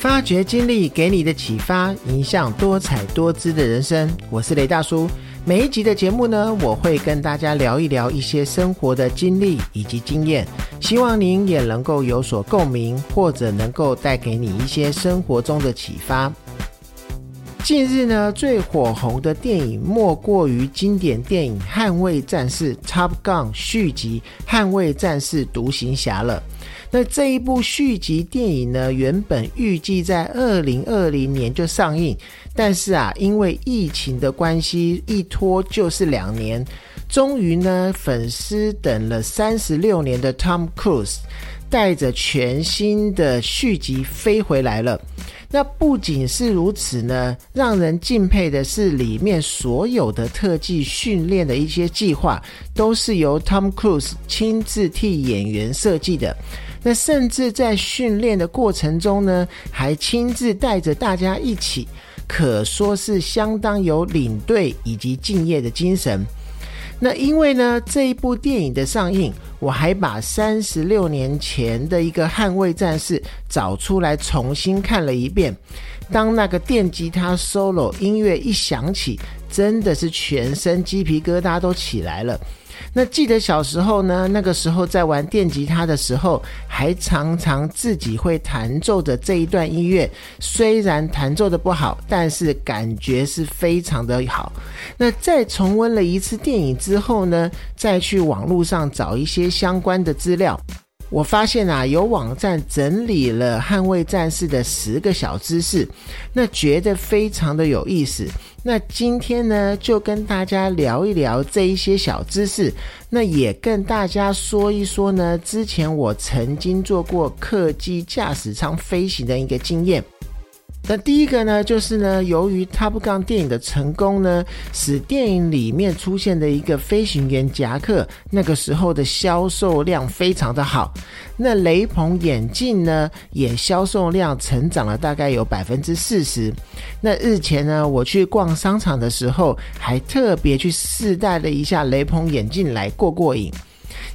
发掘经历给你的启发，影响多彩多姿的人生。我是雷大叔。每一集的节目呢，我会跟大家聊一聊一些生活的经历以及经验，希望您也能够有所共鸣，或者能够带给你一些生活中的启发。近日呢，最火红的电影莫过于经典电影《捍卫战士》Top Gun 续集《捍卫战士独行侠》了。那这一部续集电影呢，原本预计在二零二零年就上映，但是啊，因为疫情的关系，一拖就是两年。终于呢，粉丝等了三十六年的 Tom Cruise 带着全新的续集飞回来了。那不仅是如此呢，让人敬佩的是，里面所有的特技训练的一些计划，都是由 Tom Cruise 亲自替演员设计的。那甚至在训练的过程中呢，还亲自带着大家一起，可说是相当有领队以及敬业的精神。那因为呢，这一部电影的上映，我还把三十六年前的一个《捍卫战士》找出来重新看了一遍。当那个电吉他 solo 音乐一响起，真的是全身鸡皮疙瘩都起来了。那记得小时候呢，那个时候在玩电吉他的时候，还常常自己会弹奏着这一段音乐。虽然弹奏的不好，但是感觉是非常的好。那再重温了一次电影之后呢，再去网络上找一些相关的资料。我发现啊，有网站整理了《捍卫战士》的十个小知识，那觉得非常的有意思。那今天呢，就跟大家聊一聊这一些小知识，那也跟大家说一说呢，之前我曾经做过客机驾驶舱飞行的一个经验。那第一个呢，就是呢，由于 Top Gun 电影的成功呢，使电影里面出现的一个飞行员夹克，那个时候的销售量非常的好。那雷朋眼镜呢，也销售量成长了大概有百分之四十。那日前呢，我去逛商场的时候，还特别去试戴了一下雷朋眼镜来过过瘾。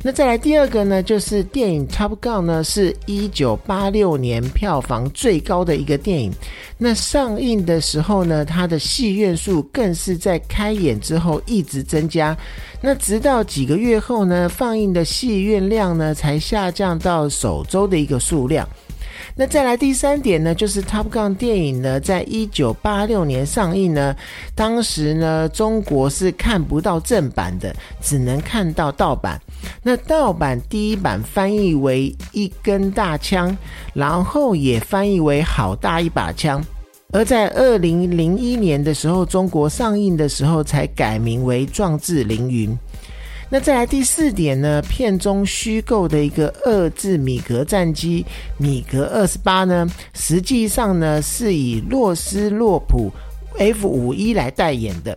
那再来第二个呢，就是电影《Top Gun》呢，是一九八六年票房最高的一个电影。那上映的时候呢，它的戏院数更是在开演之后一直增加。那直到几个月后呢，放映的戏院量呢，才下降到首周的一个数量。那再来第三点呢，就是《Top Gun》电影呢，在一九八六年上映呢，当时呢，中国是看不到正版的，只能看到盗版。那盗版第一版翻译为一根大枪，然后也翻译为好大一把枪，而在二零零一年的时候，中国上映的时候才改名为壮志凌云。那再来第四点呢？片中虚构的一个二字米格战机米格二十八呢，实际上呢是以洛斯洛普 F 五一来代言的。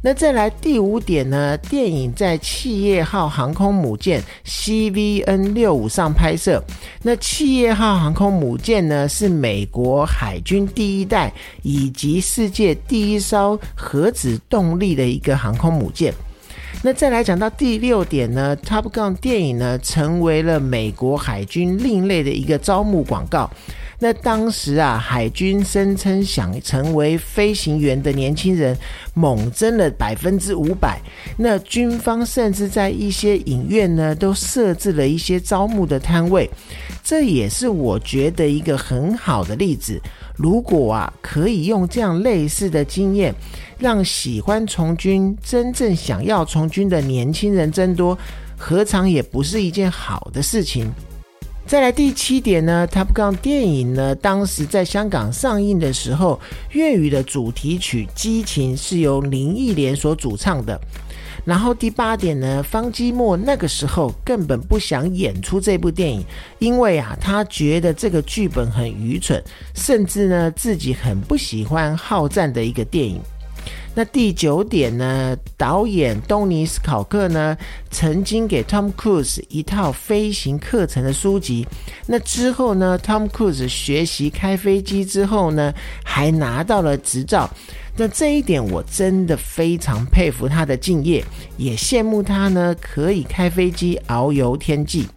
那再来第五点呢？电影在企业号航空母舰 CVN 六五上拍摄。那企业号航空母舰呢，是美国海军第一代以及世界第一艘核子动力的一个航空母舰。那再来讲到第六点呢，Top Gun 电影呢成为了美国海军另类的一个招募广告。那当时啊，海军声称想成为飞行员的年轻人猛增了百分之五百。那军方甚至在一些影院呢都设置了一些招募的摊位，这也是我觉得一个很好的例子。如果啊可以用这样类似的经验。让喜欢从军、真正想要从军的年轻人增多，何尝也不是一件好的事情？再来第七点呢，《Top Gun》电影呢，当时在香港上映的时候，粤语的主题曲《激情》是由林忆莲所主唱的。然后第八点呢，方基莫那个时候根本不想演出这部电影，因为啊，他觉得这个剧本很愚蠢，甚至呢，自己很不喜欢好战的一个电影。那第九点呢？导演东尼斯考克呢，曾经给 Tom Cruise 一套飞行课程的书籍。那之后呢，Tom Cruise 学习开飞机之后呢，还拿到了执照。那这一点我真的非常佩服他的敬业，也羡慕他呢可以开飞机遨游天际。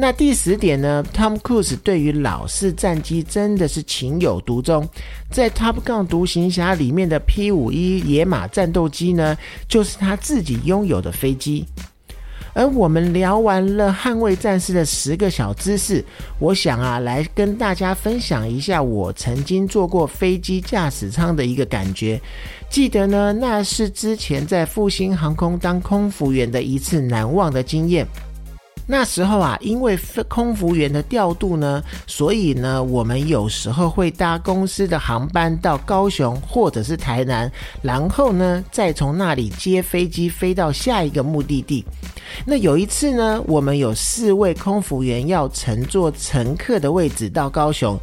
那第十点呢，Tom Cruise 对于老式战机真的是情有独钟。在 Top Gun 独行侠里面的 P 五一野马战斗机呢，就是他自己拥有的飞机。而我们聊完了捍卫战士的十个小知识，我想啊，来跟大家分享一下我曾经坐过飞机驾驶舱的一个感觉。记得呢，那是之前在复兴航空当空服员的一次难忘的经验。那时候啊，因为空服员的调度呢，所以呢，我们有时候会搭公司的航班到高雄或者是台南，然后呢，再从那里接飞机飞到下一个目的地。那有一次呢，我们有四位空服员要乘坐乘客的位置到高雄。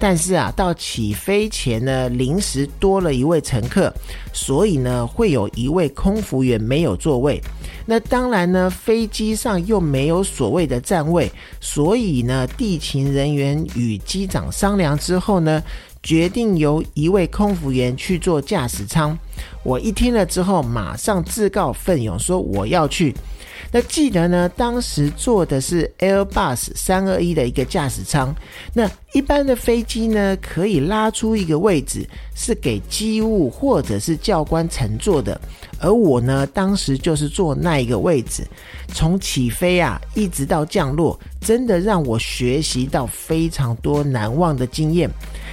但是啊，到起飞前呢，临时多了一位乘客，所以呢，会有一位空服员没有座位。那当然呢，飞机上又没有所谓的站位，所以呢，地勤人员与机长商量之后呢，决定由一位空服员去做驾驶舱。我一听了之后，马上自告奋勇说我要去。那记得呢，当时坐的是 Airbus 三二一的一个驾驶舱。那一般的飞机呢，可以拉出一个位置，是给机务或者是教官乘坐的。而我呢，当时就是坐那一个位置。从起飞啊，一直到降落，真的让我学习到非常多难忘的经验。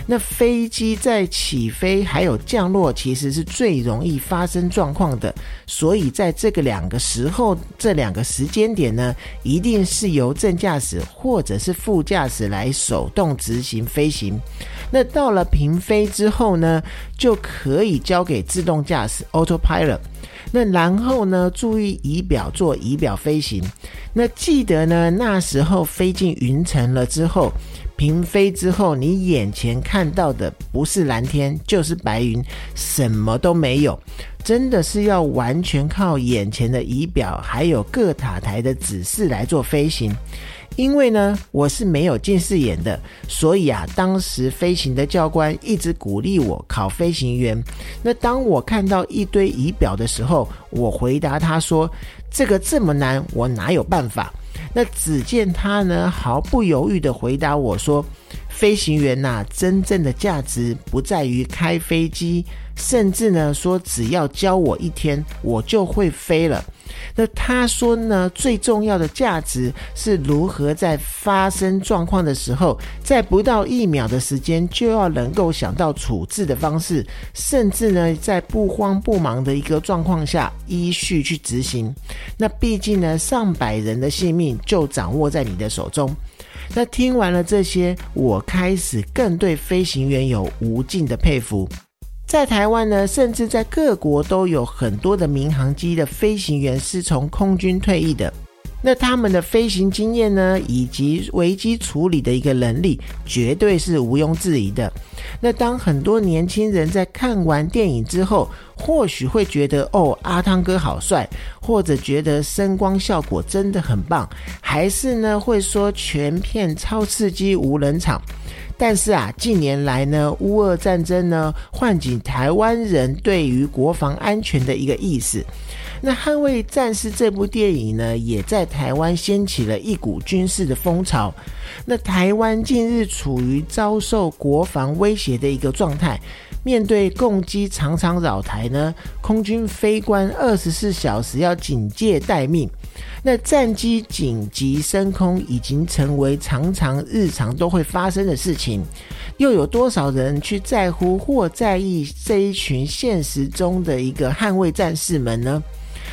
那飞机在起飞还有降落，其实是最容易发生状况的。所以在这个两个时候，这两个时间点呢，一定是由正驾驶或者是副驾驶来手动执行飞行。那到了平飞之后呢，就可以交给自动驾驶 （Autopilot）。那然后呢，注意仪表做仪表飞行。那记得呢，那时候飞进云层了之后。平飞之后，你眼前看到的不是蓝天就是白云，什么都没有，真的是要完全靠眼前的仪表还有各塔台的指示来做飞行。因为呢，我是没有近视眼的，所以啊，当时飞行的教官一直鼓励我考飞行员。那当我看到一堆仪表的时候，我回答他说：“这个这么难，我哪有办法？”那只见他呢，毫不犹豫的回答我说：“飞行员呐，真正的价值不在于开飞机，甚至呢说只要教我一天，我就会飞了。”那他说呢，最重要的价值是如何在发生状况的时候，在不到一秒的时间就要能够想到处置的方式，甚至呢，在不慌不忙的一个状况下依序去执行。那毕竟呢，上百人的性命就掌握在你的手中。那听完了这些，我开始更对飞行员有无尽的佩服。在台湾呢，甚至在各国都有很多的民航机的飞行员是从空军退役的。那他们的飞行经验呢，以及危机处理的一个能力，绝对是毋庸置疑的。那当很多年轻人在看完电影之后，或许会觉得哦，阿汤哥好帅，或者觉得声光效果真的很棒，还是呢会说全片超刺激无人场。但是啊，近年来呢，乌俄战争呢，唤醒台湾人对于国防安全的一个意识。那《捍卫战士》这部电影呢，也在台湾掀起了一股军事的风潮。那台湾近日处于遭受国防威胁的一个状态。面对共机常常扰台呢，空军飞官二十四小时要警戒待命，那战机紧急升空已经成为常常日常都会发生的事情，又有多少人去在乎或在意这一群现实中的一个捍卫战士们呢？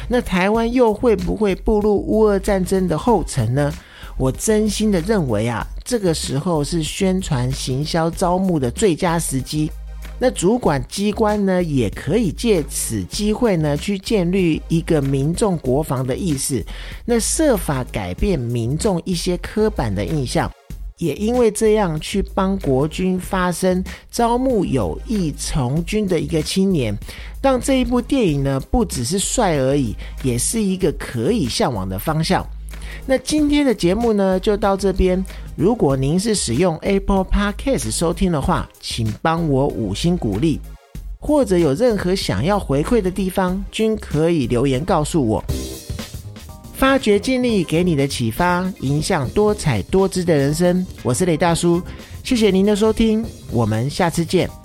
那台湾又会不会步入乌俄战争的后尘呢？我真心的认为啊，这个时候是宣传行销招募的最佳时机。那主管机关呢，也可以借此机会呢，去建立一个民众国防的意识，那设法改变民众一些刻板的印象，也因为这样去帮国军发声，招募有意从军的一个青年，让这一部电影呢，不只是帅而已，也是一个可以向往的方向。那今天的节目呢，就到这边。如果您是使用 Apple Podcast 收听的话，请帮我五星鼓励，或者有任何想要回馈的地方，均可以留言告诉我。发掘经历给你的启发，影响多彩多姿的人生。我是雷大叔，谢谢您的收听，我们下次见。